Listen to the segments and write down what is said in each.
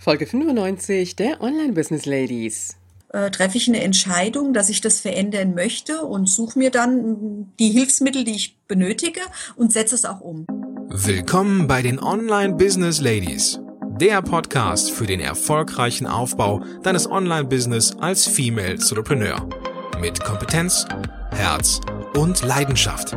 Folge 95 der Online Business Ladies. Äh, treffe ich eine Entscheidung, dass ich das verändern möchte und suche mir dann die Hilfsmittel, die ich benötige und setze es auch um. Willkommen bei den Online Business Ladies, der Podcast für den erfolgreichen Aufbau deines Online-Business als Female Entrepreneur. Mit Kompetenz, Herz und Leidenschaft.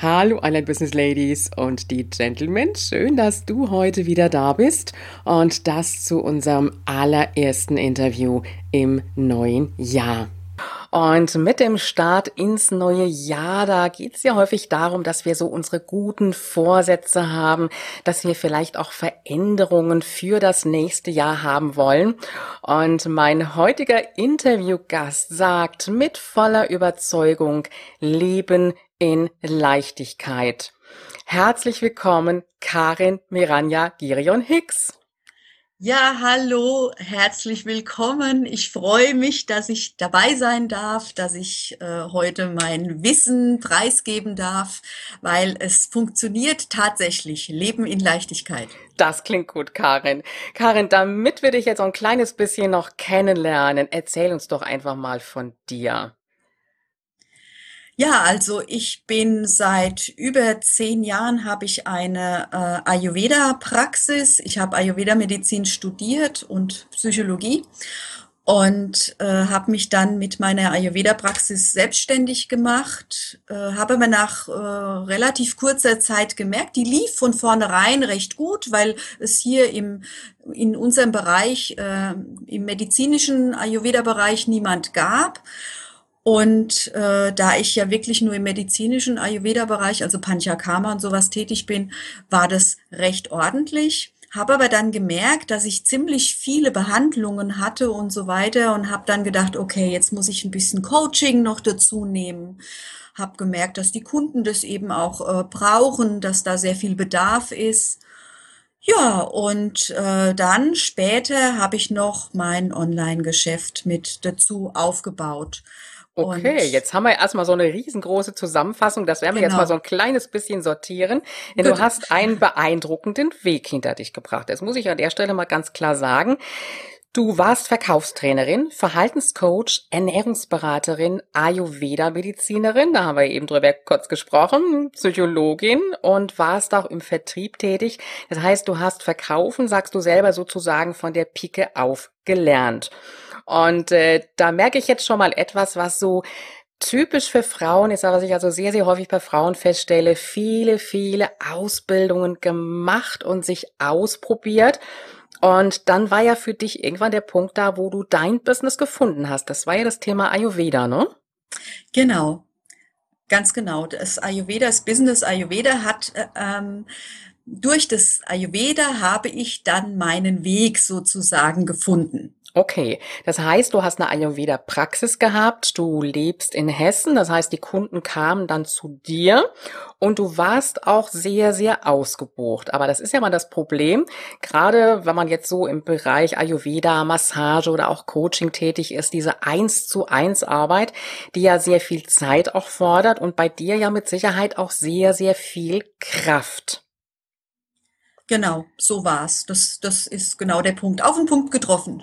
Hallo Online Business Ladies und die Gentlemen, schön, dass du heute wieder da bist und das zu unserem allerersten Interview im neuen Jahr. Und mit dem Start ins neue Jahr, da geht es ja häufig darum, dass wir so unsere guten Vorsätze haben, dass wir vielleicht auch Veränderungen für das nächste Jahr haben wollen. Und mein heutiger Interviewgast sagt mit voller Überzeugung, Leben in Leichtigkeit. Herzlich willkommen, Karin Miranja Girion Hicks. Ja, hallo, herzlich willkommen. Ich freue mich, dass ich dabei sein darf, dass ich äh, heute mein Wissen preisgeben darf, weil es funktioniert tatsächlich. Leben in Leichtigkeit. Das klingt gut, Karin. Karin, damit wir dich jetzt so ein kleines bisschen noch kennenlernen, erzähl uns doch einfach mal von dir. Ja, also ich bin seit über zehn Jahren habe ich eine äh, Ayurveda-Praxis. Ich habe Ayurveda-Medizin studiert und Psychologie und äh, habe mich dann mit meiner Ayurveda-Praxis selbstständig gemacht. Äh, habe aber nach äh, relativ kurzer Zeit gemerkt, die lief von vornherein recht gut, weil es hier im in unserem Bereich, äh, im medizinischen Ayurveda-Bereich niemand gab. Und äh, da ich ja wirklich nur im medizinischen Ayurveda-Bereich, also Panchakarma und sowas tätig bin, war das recht ordentlich. Habe aber dann gemerkt, dass ich ziemlich viele Behandlungen hatte und so weiter und habe dann gedacht, okay, jetzt muss ich ein bisschen Coaching noch dazu nehmen. Habe gemerkt, dass die Kunden das eben auch äh, brauchen, dass da sehr viel Bedarf ist. Ja, und äh, dann später habe ich noch mein Online-Geschäft mit dazu aufgebaut. Okay, und jetzt haben wir erstmal so eine riesengroße Zusammenfassung. Das werden wir genau. jetzt mal so ein kleines bisschen sortieren. Denn du hast einen beeindruckenden Weg hinter dich gebracht. Das muss ich an der Stelle mal ganz klar sagen. Du warst Verkaufstrainerin, Verhaltenscoach, Ernährungsberaterin, Ayurveda-Medizinerin, da haben wir eben drüber kurz gesprochen, Psychologin und warst auch im Vertrieb tätig. Das heißt, du hast Verkaufen, sagst du selber sozusagen von der Pike auf gelernt. Und äh, da merke ich jetzt schon mal etwas, was so typisch für Frauen ist, was ich also sehr, sehr häufig bei Frauen feststelle, viele, viele Ausbildungen gemacht und sich ausprobiert. Und dann war ja für dich irgendwann der Punkt da, wo du dein Business gefunden hast. Das war ja das Thema Ayurveda, ne? Genau, ganz genau. Das Ayurveda, das Business Ayurveda hat äh, ähm, durch das Ayurveda habe ich dann meinen Weg sozusagen gefunden. Okay, das heißt, du hast eine Ayurveda-Praxis gehabt, du lebst in Hessen, das heißt, die Kunden kamen dann zu dir und du warst auch sehr, sehr ausgebucht. Aber das ist ja mal das Problem, gerade wenn man jetzt so im Bereich Ayurveda, Massage oder auch Coaching tätig ist, diese eins zu eins Arbeit, die ja sehr viel Zeit auch fordert und bei dir ja mit Sicherheit auch sehr, sehr viel Kraft. Genau, so war's. Das, das ist genau der Punkt. Auf den Punkt getroffen.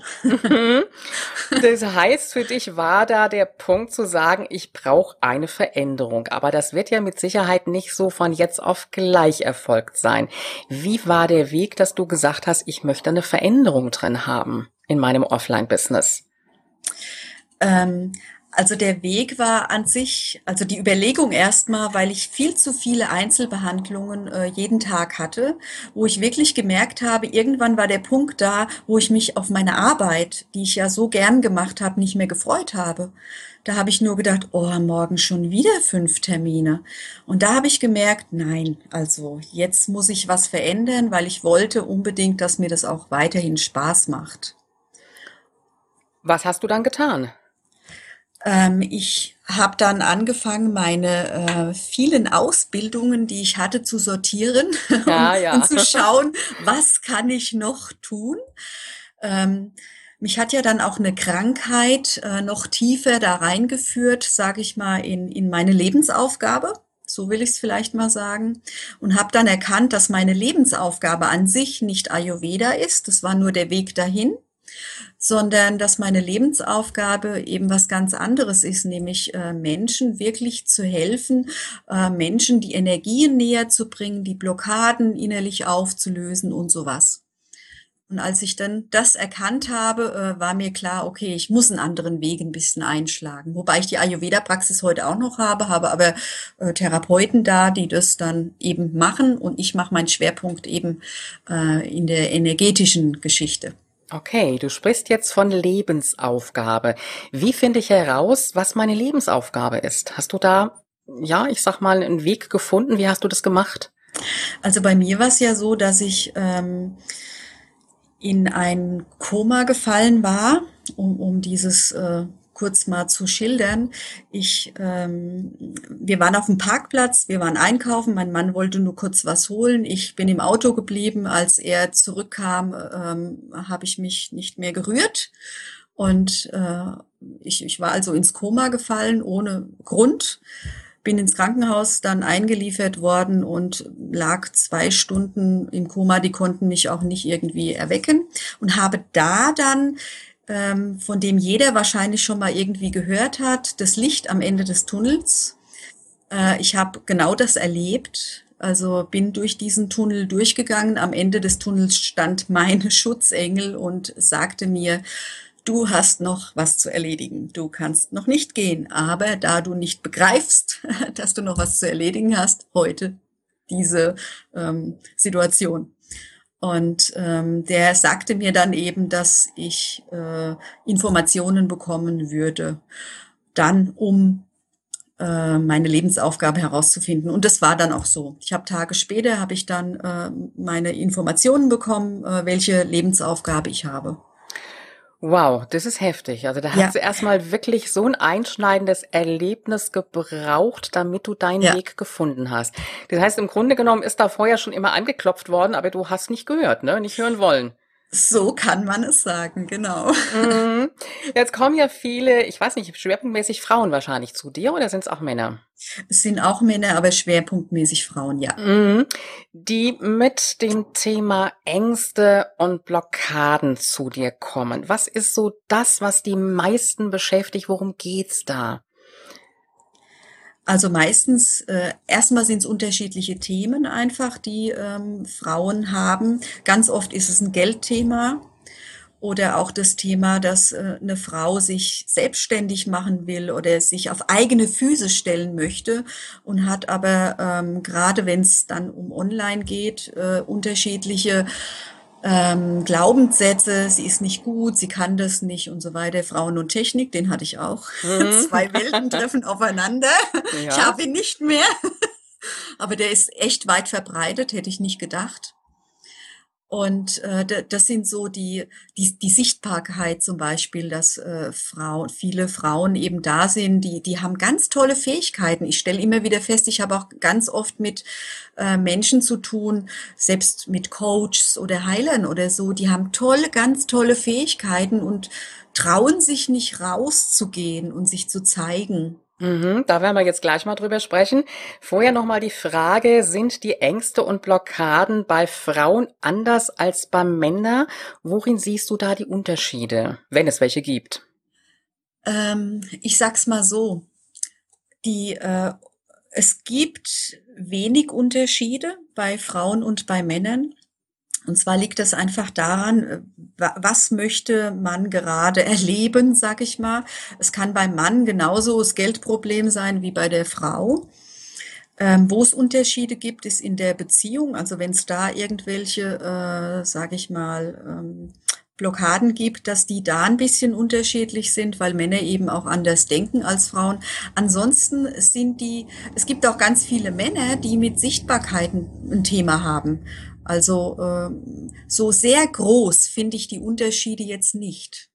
das heißt, für dich war da der Punkt zu sagen, ich brauche eine Veränderung. Aber das wird ja mit Sicherheit nicht so von jetzt auf gleich erfolgt sein. Wie war der Weg, dass du gesagt hast, ich möchte eine Veränderung drin haben in meinem Offline-Business? Ähm, also der Weg war an sich, also die Überlegung erstmal, weil ich viel zu viele Einzelbehandlungen äh, jeden Tag hatte, wo ich wirklich gemerkt habe, irgendwann war der Punkt da, wo ich mich auf meine Arbeit, die ich ja so gern gemacht habe, nicht mehr gefreut habe. Da habe ich nur gedacht, oh, morgen schon wieder fünf Termine. Und da habe ich gemerkt, nein, also jetzt muss ich was verändern, weil ich wollte unbedingt, dass mir das auch weiterhin Spaß macht. Was hast du dann getan? Ähm, ich habe dann angefangen, meine äh, vielen Ausbildungen, die ich hatte, zu sortieren ja, ja. und zu schauen, was kann ich noch tun. Ähm, mich hat ja dann auch eine Krankheit äh, noch tiefer da reingeführt, sage ich mal, in, in meine Lebensaufgabe. So will ich es vielleicht mal sagen. Und habe dann erkannt, dass meine Lebensaufgabe an sich nicht Ayurveda ist. Das war nur der Weg dahin sondern dass meine Lebensaufgabe eben was ganz anderes ist, nämlich äh, Menschen wirklich zu helfen, äh, Menschen die Energien näher zu bringen, die Blockaden innerlich aufzulösen und sowas. Und als ich dann das erkannt habe, äh, war mir klar, okay, ich muss einen anderen Weg ein bisschen einschlagen. Wobei ich die Ayurveda-Praxis heute auch noch habe, habe aber äh, Therapeuten da, die das dann eben machen und ich mache meinen Schwerpunkt eben äh, in der energetischen Geschichte. Okay, du sprichst jetzt von Lebensaufgabe. Wie finde ich heraus, was meine Lebensaufgabe ist? Hast du da, ja, ich sag mal, einen Weg gefunden? Wie hast du das gemacht? Also bei mir war es ja so, dass ich ähm, in ein Koma gefallen war, um, um dieses äh, kurz mal zu schildern. Ich, ähm, wir waren auf dem Parkplatz, wir waren einkaufen, mein Mann wollte nur kurz was holen. Ich bin im Auto geblieben. Als er zurückkam, ähm, habe ich mich nicht mehr gerührt. Und äh, ich, ich war also ins Koma gefallen ohne Grund bin ins Krankenhaus dann eingeliefert worden und lag zwei Stunden im Koma. Die konnten mich auch nicht irgendwie erwecken und habe da dann ähm, von dem jeder wahrscheinlich schon mal irgendwie gehört hat, das Licht am Ende des Tunnels. Äh, ich habe genau das erlebt. Also bin durch diesen Tunnel durchgegangen. Am Ende des Tunnels stand mein Schutzengel und sagte mir, du hast noch was zu erledigen. Du kannst noch nicht gehen, aber da du nicht begreifst, dass du noch was zu erledigen hast, heute diese ähm, Situation. Und ähm, der sagte mir dann eben, dass ich äh, Informationen bekommen würde, dann um äh, meine Lebensaufgabe herauszufinden. Und das war dann auch so. Ich habe Tage später habe ich dann äh, meine Informationen bekommen, äh, welche Lebensaufgabe ich habe. Wow, das ist heftig. Also da ja. hast du erstmal wirklich so ein einschneidendes Erlebnis gebraucht, damit du deinen ja. Weg gefunden hast. Das heißt, im Grunde genommen ist da vorher schon immer angeklopft worden, aber du hast nicht gehört, ne? Nicht hören wollen. So kann man es sagen, genau. Mhm. Jetzt kommen ja viele, ich weiß nicht, schwerpunktmäßig Frauen wahrscheinlich zu dir oder sind es auch Männer? Es sind auch Männer, aber schwerpunktmäßig Frauen, ja. Mhm. Die mit dem Thema Ängste und Blockaden zu dir kommen. Was ist so das, was die meisten beschäftigt? Worum geht's da? Also meistens, äh, erstmal sind es unterschiedliche Themen einfach, die ähm, Frauen haben. Ganz oft ist es ein Geldthema oder auch das Thema, dass äh, eine Frau sich selbstständig machen will oder sich auf eigene Füße stellen möchte und hat aber ähm, gerade wenn es dann um Online geht, äh, unterschiedliche ähm, Glaubenssätze, sie ist nicht gut, sie kann das nicht und so weiter. Frauen und Technik, den hatte ich auch. Mhm. Zwei Welten treffen aufeinander. Ja. Ich habe ihn nicht mehr. Aber der ist echt weit verbreitet, hätte ich nicht gedacht. Und äh, das sind so die, die, die Sichtbarkeit zum Beispiel, dass äh, Frauen, viele Frauen eben da sind, die, die haben ganz tolle Fähigkeiten. Ich stelle immer wieder fest, ich habe auch ganz oft mit äh, Menschen zu tun, selbst mit Coaches oder Heilern oder so, die haben tolle, ganz tolle Fähigkeiten und trauen sich nicht rauszugehen und sich zu zeigen. Mhm, da werden wir jetzt gleich mal drüber sprechen. Vorher nochmal die Frage, sind die Ängste und Blockaden bei Frauen anders als bei Männern? Worin siehst du da die Unterschiede, wenn es welche gibt? Ähm, ich sag's mal so. Die, äh, es gibt wenig Unterschiede bei Frauen und bei Männern. Und zwar liegt es einfach daran, äh, was möchte man gerade erleben, sag ich mal. Es kann beim Mann genauso das Geldproblem sein wie bei der Frau. Ähm, wo es Unterschiede gibt, ist in der Beziehung. Also wenn es da irgendwelche, äh, sage ich mal, ähm, Blockaden gibt, dass die da ein bisschen unterschiedlich sind, weil Männer eben auch anders denken als Frauen. Ansonsten sind die, es gibt auch ganz viele Männer, die mit Sichtbarkeiten ein Thema haben. Also äh, so sehr groß finde ich die Unterschiede jetzt nicht.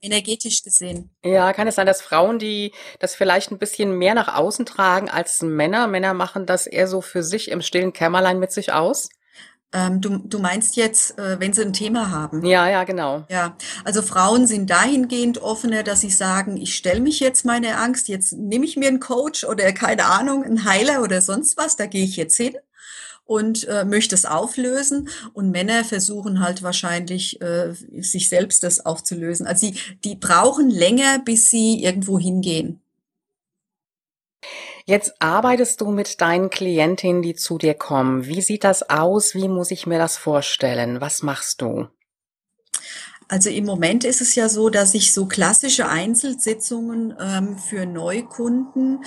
energetisch gesehen. Ja, kann es sein, dass Frauen, die das vielleicht ein bisschen mehr nach außen tragen als Männer, Männer machen das eher so für sich im stillen Kämmerlein mit sich aus? Ähm, du, du meinst jetzt, äh, wenn sie ein Thema haben? Ja, ja, genau. Ja, also Frauen sind dahingehend offener, dass sie sagen, ich stelle mich jetzt meine Angst, jetzt nehme ich mir einen Coach oder keine Ahnung, einen Heiler oder sonst was, da gehe ich jetzt hin und äh, möchte es auflösen. Und Männer versuchen halt wahrscheinlich, äh, sich selbst das aufzulösen. Also sie, die brauchen länger, bis sie irgendwo hingehen. Jetzt arbeitest du mit deinen Klientinnen, die zu dir kommen. Wie sieht das aus? Wie muss ich mir das vorstellen? Was machst du? Also im Moment ist es ja so, dass ich so klassische Einzelsitzungen ähm, für Neukunden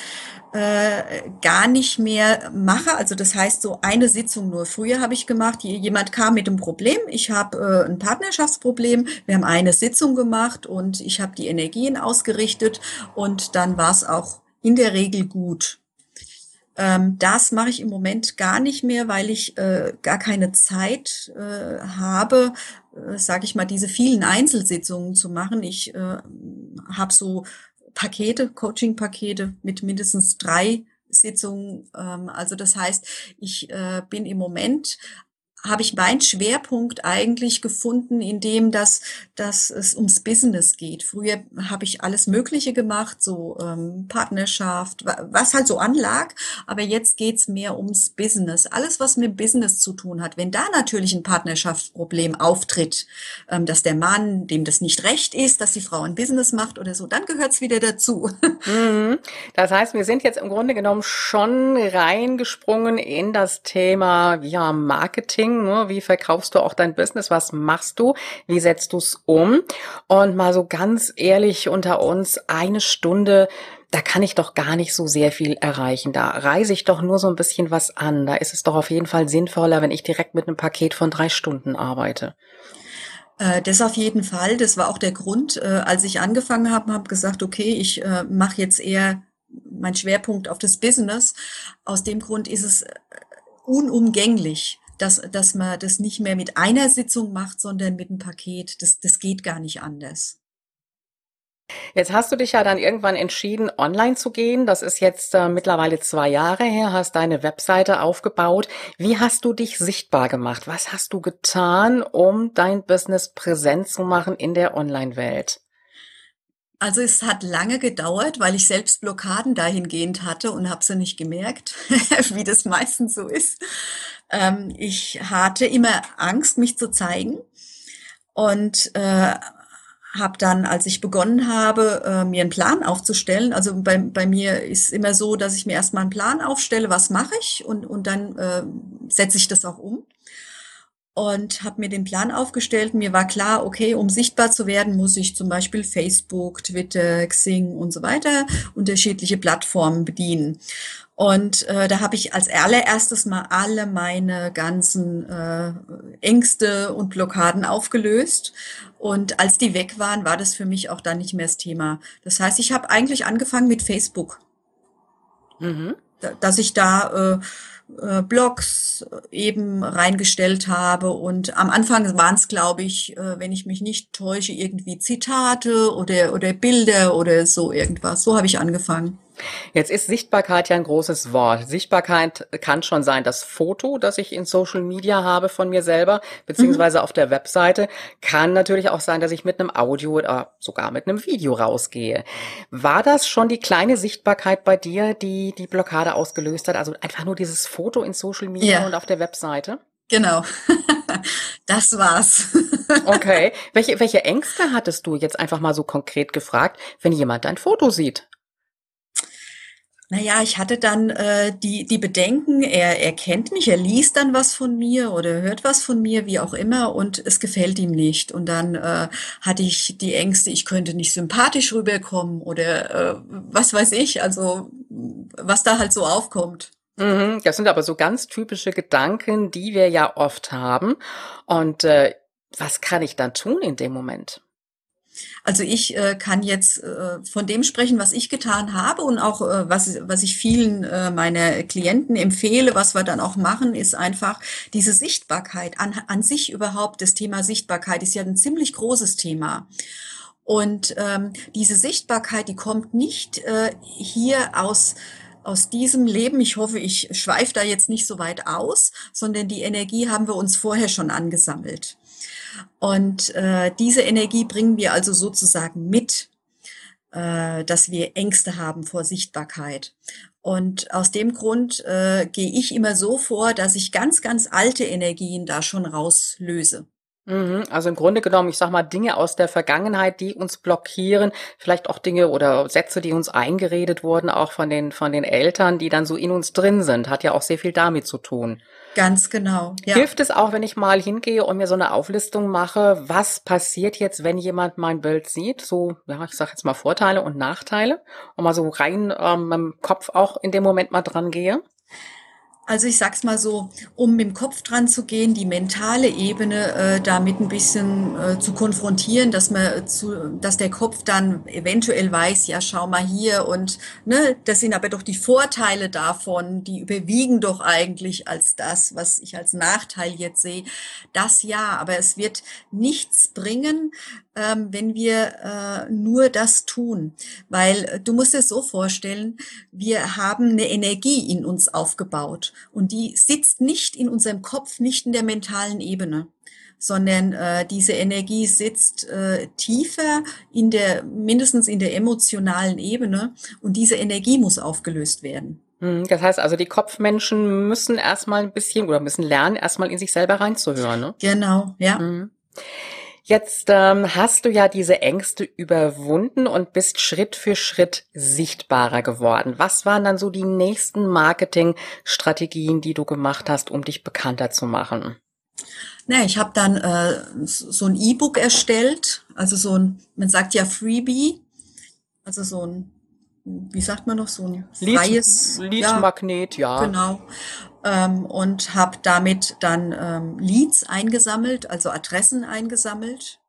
äh, gar nicht mehr mache. Also das heißt so eine Sitzung nur. Früher habe ich gemacht, jemand kam mit einem Problem, ich habe äh, ein Partnerschaftsproblem, wir haben eine Sitzung gemacht und ich habe die Energien ausgerichtet und dann war es auch in der Regel gut. Ähm, das mache ich im Moment gar nicht mehr, weil ich äh, gar keine Zeit äh, habe, sage ich mal, diese vielen Einzelsitzungen zu machen. Ich äh, habe so Pakete, Coaching-Pakete mit mindestens drei Sitzungen. Ähm, also das heißt, ich äh, bin im Moment habe ich meinen Schwerpunkt eigentlich gefunden, in dem, dass, dass es ums Business geht. Früher habe ich alles Mögliche gemacht, so ähm, Partnerschaft, was halt so anlag, aber jetzt geht's mehr ums Business. Alles, was mit Business zu tun hat. Wenn da natürlich ein Partnerschaftsproblem auftritt, ähm, dass der Mann, dem das nicht recht ist, dass die Frau ein Business macht oder so, dann gehört's wieder dazu. Mhm. Das heißt, wir sind jetzt im Grunde genommen schon reingesprungen in das Thema ja, Marketing Marketing, ne? wie verkaufst du auch dein Business, was machst du, wie setzt du es um und mal so ganz ehrlich unter uns, eine Stunde, da kann ich doch gar nicht so sehr viel erreichen. Da reise ich doch nur so ein bisschen was an. Da ist es doch auf jeden Fall sinnvoller, wenn ich direkt mit einem Paket von drei Stunden arbeite. Äh, das auf jeden Fall. Das war auch der Grund, äh, als ich angefangen habe, habe gesagt, okay, ich äh, mache jetzt eher mein Schwerpunkt auf das Business. Aus dem Grund ist es unumgänglich, dass, dass man das nicht mehr mit einer Sitzung macht, sondern mit einem Paket. Das, das geht gar nicht anders. Jetzt hast du dich ja dann irgendwann entschieden, online zu gehen. Das ist jetzt äh, mittlerweile zwei Jahre her, hast deine Webseite aufgebaut. Wie hast du dich sichtbar gemacht? Was hast du getan, um dein Business präsent zu machen in der Online-Welt? Also es hat lange gedauert, weil ich selbst Blockaden dahingehend hatte und habe sie nicht gemerkt, wie das meistens so ist. Ähm, ich hatte immer Angst, mich zu zeigen. Und äh, habe dann, als ich begonnen habe, äh, mir einen Plan aufzustellen, also bei, bei mir ist immer so, dass ich mir erstmal einen Plan aufstelle, was mache ich? Und, und dann äh, setze ich das auch um und habe mir den Plan aufgestellt. Mir war klar, okay, um sichtbar zu werden, muss ich zum Beispiel Facebook, Twitter, Xing und so weiter unterschiedliche Plattformen bedienen. Und äh, da habe ich als allererstes mal alle meine ganzen äh, Ängste und Blockaden aufgelöst. Und als die weg waren, war das für mich auch dann nicht mehr das Thema. Das heißt, ich habe eigentlich angefangen mit Facebook. Mhm. Dass ich da äh, äh, Blogs eben reingestellt habe. Und am Anfang waren es, glaube ich, äh, wenn ich mich nicht täusche, irgendwie Zitate oder, oder Bilder oder so irgendwas. So habe ich angefangen. Jetzt ist Sichtbarkeit ja ein großes Wort. Sichtbarkeit kann schon sein, das Foto, das ich in Social Media habe von mir selber, beziehungsweise mhm. auf der Webseite. Kann natürlich auch sein, dass ich mit einem Audio oder sogar mit einem Video rausgehe. War das schon die kleine Sichtbarkeit bei dir, die die Blockade ausgelöst hat? Also einfach nur dieses Foto in Social Media ja. und auf der Webseite? Genau. das war's. okay. Welche, welche Ängste hattest du jetzt einfach mal so konkret gefragt, wenn jemand dein Foto sieht? Naja, ich hatte dann äh, die, die Bedenken, er, er kennt mich, er liest dann was von mir oder hört was von mir, wie auch immer, und es gefällt ihm nicht. Und dann äh, hatte ich die Ängste, ich könnte nicht sympathisch rüberkommen oder äh, was weiß ich, also was da halt so aufkommt. Mhm, das sind aber so ganz typische Gedanken, die wir ja oft haben. Und äh, was kann ich dann tun in dem Moment? Also ich äh, kann jetzt äh, von dem sprechen, was ich getan habe und auch äh, was, was ich vielen äh, meiner Klienten empfehle, was wir dann auch machen, ist einfach diese Sichtbarkeit an, an sich überhaupt. Das Thema Sichtbarkeit ist ja ein ziemlich großes Thema. Und ähm, diese Sichtbarkeit, die kommt nicht äh, hier aus aus diesem Leben, ich hoffe, ich schweife da jetzt nicht so weit aus, sondern die Energie haben wir uns vorher schon angesammelt. Und äh, diese Energie bringen wir also sozusagen mit, äh, dass wir Ängste haben vor Sichtbarkeit. Und aus dem Grund äh, gehe ich immer so vor, dass ich ganz, ganz alte Energien da schon rauslöse. Mhm, also im Grunde genommen, ich sag mal, Dinge aus der Vergangenheit, die uns blockieren, vielleicht auch Dinge oder Sätze, die uns eingeredet wurden, auch von den, von den Eltern, die dann so in uns drin sind, hat ja auch sehr viel damit zu tun. Ganz genau. Ja. Hilft es auch, wenn ich mal hingehe und mir so eine Auflistung mache, was passiert jetzt, wenn jemand mein Bild sieht? So, ja, ich sag jetzt mal Vorteile und Nachteile und mal so rein ähm, im Kopf auch in dem Moment mal dran gehe? Also ich sag's mal so, um mit dem Kopf dran zu gehen, die mentale Ebene äh, damit ein bisschen äh, zu konfrontieren, dass man zu, dass der Kopf dann eventuell weiß, ja schau mal hier und ne, das sind aber doch die Vorteile davon, die überwiegen doch eigentlich als das, was ich als Nachteil jetzt sehe. Das ja, aber es wird nichts bringen, ähm, wenn wir äh, nur das tun. Weil äh, du musst es so vorstellen, wir haben eine Energie in uns aufgebaut und die sitzt nicht in unserem Kopf, nicht in der mentalen Ebene sondern äh, diese Energie sitzt äh, tiefer in der, mindestens in der emotionalen Ebene und diese Energie muss aufgelöst werden. Hm, das heißt also, die Kopfmenschen müssen erstmal ein bisschen oder müssen lernen, erstmal in sich selber reinzuhören. Ne? Genau, ja. Mhm. Jetzt ähm, hast du ja diese Ängste überwunden und bist Schritt für Schritt sichtbarer geworden. Was waren dann so die nächsten Marketingstrategien, die du gemacht hast, um dich bekannter zu machen? Na, ich habe dann äh, so ein E-Book erstellt, also so ein, man sagt ja Freebie, also so ein, wie sagt man noch, so ein freies Lead-Magnet, ja, ja. Genau ähm, und habe damit dann ähm, Leads eingesammelt, also Adressen eingesammelt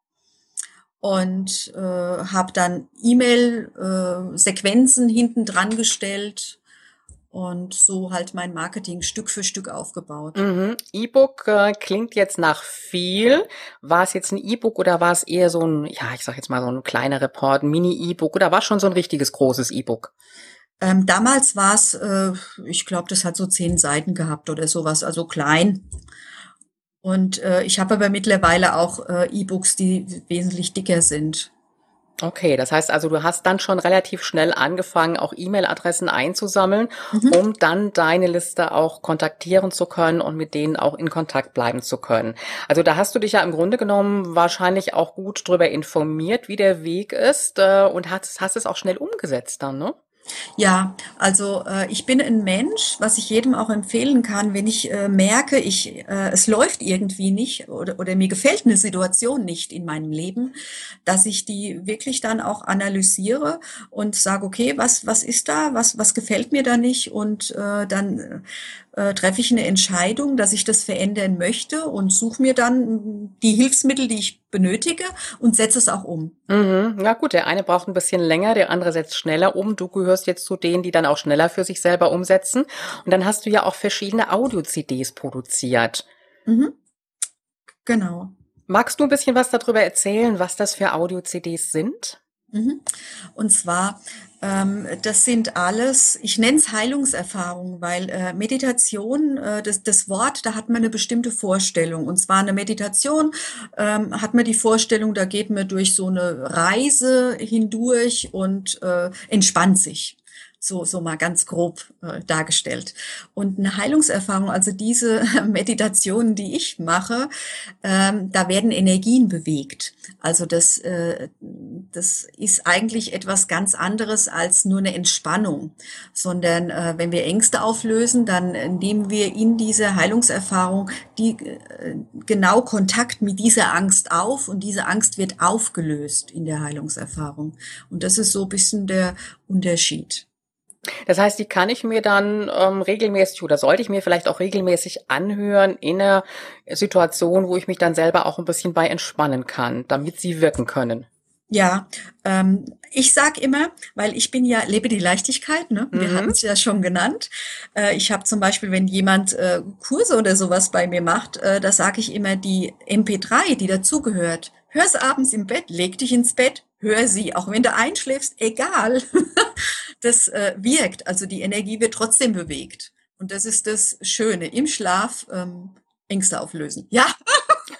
und äh, habe dann E-Mail-Sequenzen äh, hinten dran gestellt und so halt mein Marketing Stück für Stück aufgebaut. Mhm. E-Book äh, klingt jetzt nach viel. War es jetzt ein E-Book oder war es eher so ein, ja, ich sag jetzt mal so ein kleiner Report, Mini-E-Book oder war es schon so ein richtiges großes E-Book? Ähm, damals war es, äh, ich glaube, das hat so zehn Seiten gehabt oder sowas, also klein. Und äh, ich habe aber mittlerweile auch äh, E-Books, die wesentlich dicker sind. Okay, das heißt also, du hast dann schon relativ schnell angefangen, auch E-Mail-Adressen einzusammeln, mhm. um dann deine Liste auch kontaktieren zu können und mit denen auch in Kontakt bleiben zu können. Also da hast du dich ja im Grunde genommen wahrscheinlich auch gut drüber informiert, wie der Weg ist äh, und hast, hast es auch schnell umgesetzt dann, ne? Ja, also äh, ich bin ein Mensch, was ich jedem auch empfehlen kann, wenn ich äh, merke, ich, äh, es läuft irgendwie nicht oder, oder mir gefällt eine Situation nicht in meinem Leben, dass ich die wirklich dann auch analysiere und sage, okay, was, was ist da, was, was gefällt mir da nicht? Und äh, dann äh, treffe ich eine Entscheidung, dass ich das verändern möchte und suche mir dann die Hilfsmittel, die ich benötige und setze es auch um. Mhm. Ja gut, der eine braucht ein bisschen länger, der andere setzt schneller um. Du gehörst jetzt zu denen, die dann auch schneller für sich selber umsetzen. Und dann hast du ja auch verschiedene Audio-CDs produziert. Mhm. Genau. Magst du ein bisschen was darüber erzählen, was das für Audio-CDs sind? Mhm. Und zwar, ähm, das sind alles, ich nenne es Heilungserfahrungen, weil äh, Meditation, äh, das, das Wort, da hat man eine bestimmte Vorstellung. Und zwar eine Meditation ähm, hat man die Vorstellung, da geht man durch so eine Reise hindurch und äh, entspannt sich so, so mal ganz grob äh, dargestellt. Und eine Heilungserfahrung, also diese Meditationen, die ich mache, ähm, da werden Energien bewegt. Also das, äh, das ist eigentlich etwas ganz anderes als nur eine Entspannung, sondern äh, wenn wir Ängste auflösen, dann nehmen wir in diese Heilungserfahrung die äh, genau Kontakt mit dieser Angst auf und diese Angst wird aufgelöst in der Heilungserfahrung. Und das ist so ein bisschen der Unterschied. Das heißt, die kann ich mir dann ähm, regelmäßig oder sollte ich mir vielleicht auch regelmäßig anhören in einer Situation, wo ich mich dann selber auch ein bisschen bei entspannen kann, damit sie wirken können. Ja, ähm, ich sag immer, weil ich bin ja, lebe die Leichtigkeit, ne? wir mhm. hatten es ja schon genannt. Äh, ich habe zum Beispiel, wenn jemand äh, Kurse oder sowas bei mir macht, äh, da sage ich immer die MP3, die dazugehört. Hör's abends im Bett, leg dich ins Bett, hör sie, auch wenn du einschläfst, egal. Das äh, wirkt, also die Energie wird trotzdem bewegt. Und das ist das Schöne, im Schlaf ähm, Ängste auflösen. Ja.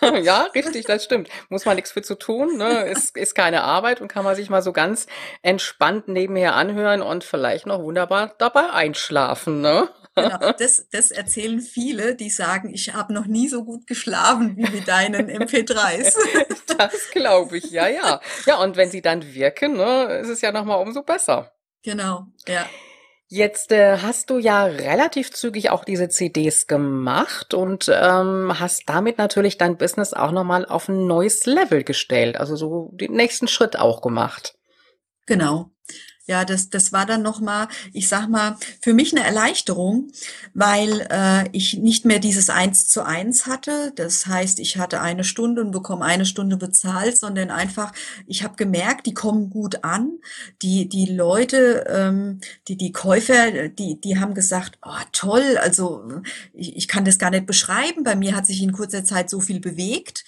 ja, richtig, das stimmt. Muss man nichts für zu tun, ne? Ist, ist keine Arbeit und kann man sich mal so ganz entspannt nebenher anhören und vielleicht noch wunderbar dabei einschlafen, ne? Genau, das, das erzählen viele, die sagen, ich habe noch nie so gut geschlafen wie mit deinen MP3s. das glaube ich, ja, ja. Ja, und wenn sie dann wirken, ne, ist es ja nochmal umso besser. Genau, ja. Jetzt äh, hast du ja relativ zügig auch diese CDs gemacht und ähm, hast damit natürlich dein Business auch nochmal auf ein neues Level gestellt, also so den nächsten Schritt auch gemacht. Genau. Ja, das, das war dann nochmal, ich sag mal, für mich eine Erleichterung, weil äh, ich nicht mehr dieses Eins zu eins hatte. Das heißt, ich hatte eine Stunde und bekomme eine Stunde bezahlt, sondern einfach, ich habe gemerkt, die kommen gut an. Die, die Leute, ähm, die, die Käufer, die, die haben gesagt, oh toll, also ich, ich kann das gar nicht beschreiben. Bei mir hat sich in kurzer Zeit so viel bewegt.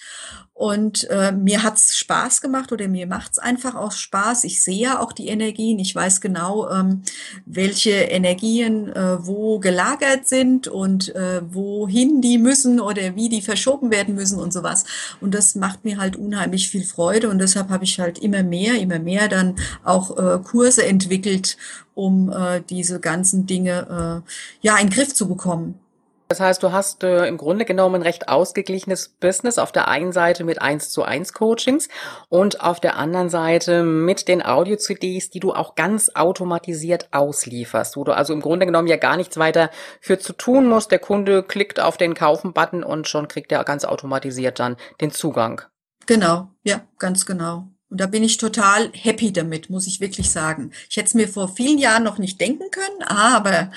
Und äh, mir hat's Spaß gemacht oder mir macht's einfach auch Spaß. Ich sehe ja auch die Energien. Ich weiß genau, ähm, welche Energien äh, wo gelagert sind und äh, wohin die müssen oder wie die verschoben werden müssen und sowas. Und das macht mir halt unheimlich viel Freude. Und deshalb habe ich halt immer mehr, immer mehr dann auch äh, Kurse entwickelt, um äh, diese ganzen Dinge äh, ja in den Griff zu bekommen. Das heißt, du hast äh, im Grunde genommen ein recht ausgeglichenes Business auf der einen Seite mit 1 zu 1 Coachings und auf der anderen Seite mit den Audio-CDs, die du auch ganz automatisiert auslieferst, wo du also im Grunde genommen ja gar nichts weiter für zu tun musst. Der Kunde klickt auf den Kaufen-Button und schon kriegt er ganz automatisiert dann den Zugang. Genau, ja, ganz genau. Und da bin ich total happy damit, muss ich wirklich sagen. Ich hätte es mir vor vielen Jahren noch nicht denken können, aber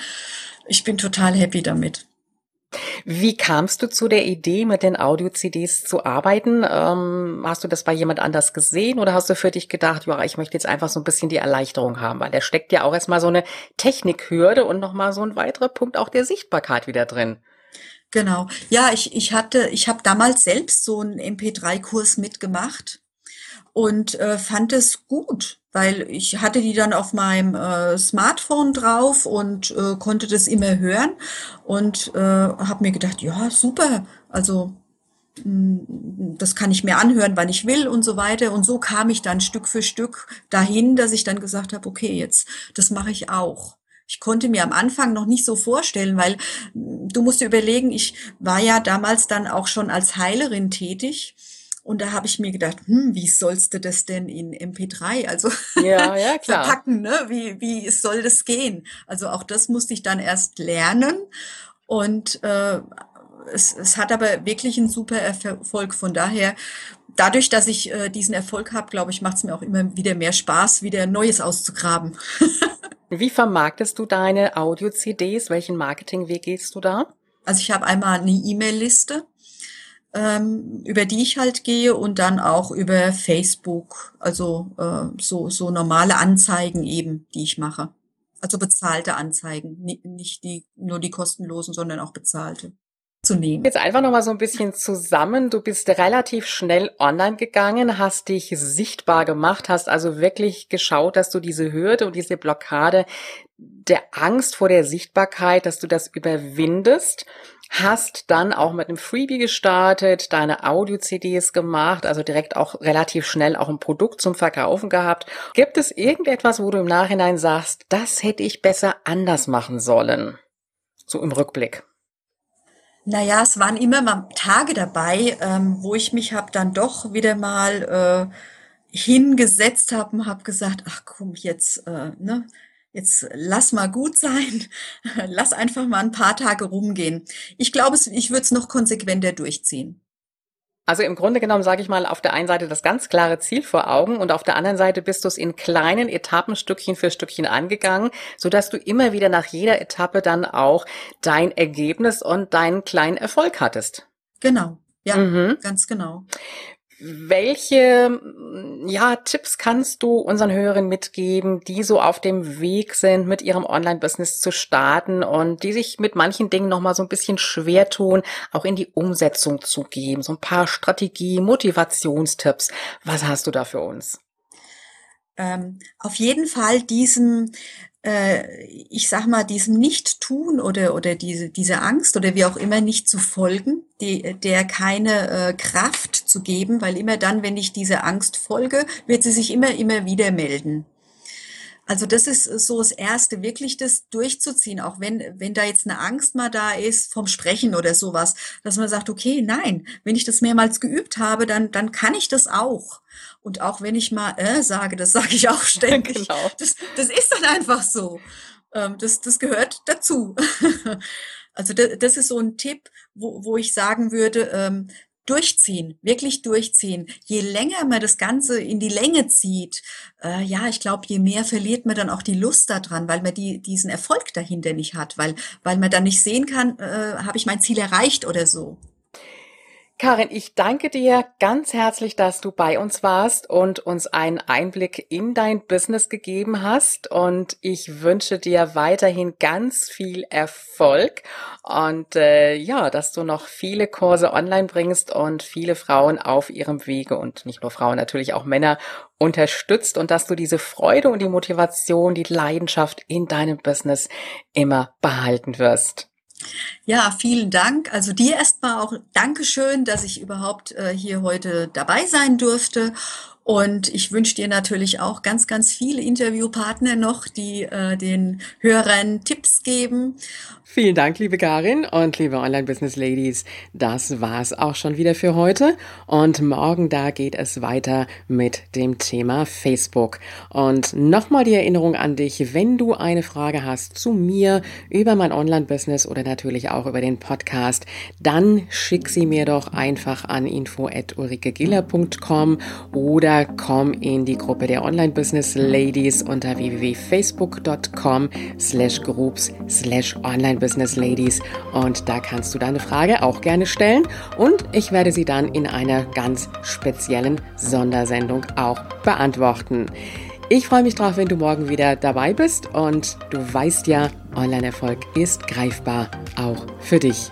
ich bin total happy damit. Wie kamst du zu der Idee, mit den Audio-CDs zu arbeiten? Ähm, hast du das bei jemand anders gesehen oder hast du für dich gedacht, ja, ich möchte jetzt einfach so ein bisschen die Erleichterung haben, weil da steckt ja auch erstmal so eine Technikhürde und nochmal so ein weiterer Punkt auch der Sichtbarkeit wieder drin. Genau. Ja, ich, ich hatte, ich habe damals selbst so einen MP3-Kurs mitgemacht und äh, fand es gut weil ich hatte die dann auf meinem äh, Smartphone drauf und äh, konnte das immer hören und äh, habe mir gedacht, ja, super, also mh, mm, das kann ich mir anhören, wann ich will und so weiter. Und so kam ich dann Stück für Stück dahin, dass ich dann gesagt habe, okay, jetzt, das mache ich auch. Ich konnte mir am Anfang noch nicht so vorstellen, weil mm, du musst dir überlegen, ich war ja damals dann auch schon als Heilerin tätig und da habe ich mir gedacht, hm, wie sollst du das denn in MP3, also ja, ja, klar. verpacken, ne? Wie, wie soll das gehen? Also auch das musste ich dann erst lernen. Und äh, es, es hat aber wirklich einen super Erfolg. Von daher, dadurch, dass ich äh, diesen Erfolg habe, glaube ich, macht es mir auch immer wieder mehr Spaß, wieder Neues auszugraben. Wie vermarktest du deine Audio-CDs? Welchen Marketingweg gehst du da? Also ich habe einmal eine E-Mail-Liste ähm, über die ich halt gehe und dann auch über Facebook, also äh, so, so normale Anzeigen eben, die ich mache. Also bezahlte Anzeigen, nicht die, nur die kostenlosen, sondern auch bezahlte zu nehmen. Jetzt einfach nochmal so ein bisschen zusammen. Du bist relativ schnell online gegangen, hast dich sichtbar gemacht, hast also wirklich geschaut, dass du diese Hürde und diese Blockade der Angst vor der Sichtbarkeit, dass du das überwindest hast dann auch mit einem Freebie gestartet, deine Audio-CDs gemacht, also direkt auch relativ schnell auch ein Produkt zum Verkaufen gehabt. Gibt es irgendetwas, wo du im Nachhinein sagst, das hätte ich besser anders machen sollen? So im Rückblick. Naja, es waren immer mal Tage dabei, ähm, wo ich mich hab dann doch wieder mal äh, hingesetzt habe und habe gesagt, ach komm, jetzt, äh, ne, jetzt lass mal gut sein, lass einfach mal ein paar Tage rumgehen. Ich glaube, ich würde es noch konsequenter durchziehen. Also im Grunde genommen sage ich mal auf der einen Seite das ganz klare Ziel vor Augen und auf der anderen Seite bist du es in kleinen Etappen Stückchen für Stückchen angegangen, so dass du immer wieder nach jeder Etappe dann auch dein Ergebnis und deinen kleinen Erfolg hattest. Genau. Ja, mhm. ganz genau. Welche ja, Tipps kannst du unseren Hörern mitgeben, die so auf dem Weg sind, mit ihrem Online-Business zu starten und die sich mit manchen Dingen nochmal so ein bisschen schwer tun, auch in die Umsetzung zu geben? So ein paar Strategie, Motivationstipps. Was hast du da für uns? ähm, auf jeden Fall diesem, äh, ich sag mal, diesem Nicht-Tun oder, oder diese, diese Angst oder wie auch immer nicht zu folgen, die, der keine äh, Kraft zu geben, weil immer dann, wenn ich diese Angst folge, wird sie sich immer, immer wieder melden. Also das ist so das Erste, wirklich das durchzuziehen, auch wenn, wenn da jetzt eine Angst mal da ist vom Sprechen oder sowas, dass man sagt, okay, nein, wenn ich das mehrmals geübt habe, dann, dann kann ich das auch. Und auch wenn ich mal äh, sage, das sage ich auch ständig. Genau. Das, das ist dann einfach so. Ähm, das, das gehört dazu. also das, das ist so ein Tipp, wo, wo ich sagen würde, ähm, durchziehen, wirklich durchziehen. Je länger man das Ganze in die Länge zieht, äh, ja, ich glaube, je mehr verliert man dann auch die Lust daran, weil man die, diesen Erfolg dahinter nicht hat, weil, weil man dann nicht sehen kann, äh, habe ich mein Ziel erreicht oder so. Karin, ich danke dir ganz herzlich, dass du bei uns warst und uns einen Einblick in dein Business gegeben hast. Und ich wünsche dir weiterhin ganz viel Erfolg und äh, ja, dass du noch viele Kurse online bringst und viele Frauen auf ihrem Wege und nicht nur Frauen, natürlich auch Männer unterstützt und dass du diese Freude und die Motivation, die Leidenschaft in deinem Business immer behalten wirst. Ja, vielen Dank. Also dir erstmal auch Dankeschön, dass ich überhaupt äh, hier heute dabei sein durfte. Und ich wünsche dir natürlich auch ganz, ganz viele Interviewpartner noch, die äh, den Hörern Tipps geben. Vielen Dank, liebe Karin und liebe Online-Business-Ladies. Das war's auch schon wieder für heute. Und morgen da geht es weiter mit dem Thema Facebook. Und nochmal die Erinnerung an dich, wenn du eine Frage hast zu mir über mein Online-Business oder natürlich auch über den Podcast, dann schick sie mir doch einfach an info.ulrikegiller.com oder komm in die Gruppe der Online-Business-Ladies unter www.facebook.com slash groups slash online Business Ladies und da kannst du deine Frage auch gerne stellen und ich werde sie dann in einer ganz speziellen Sondersendung auch beantworten. Ich freue mich drauf, wenn du morgen wieder dabei bist und du weißt ja, Online-Erfolg ist greifbar, auch für dich.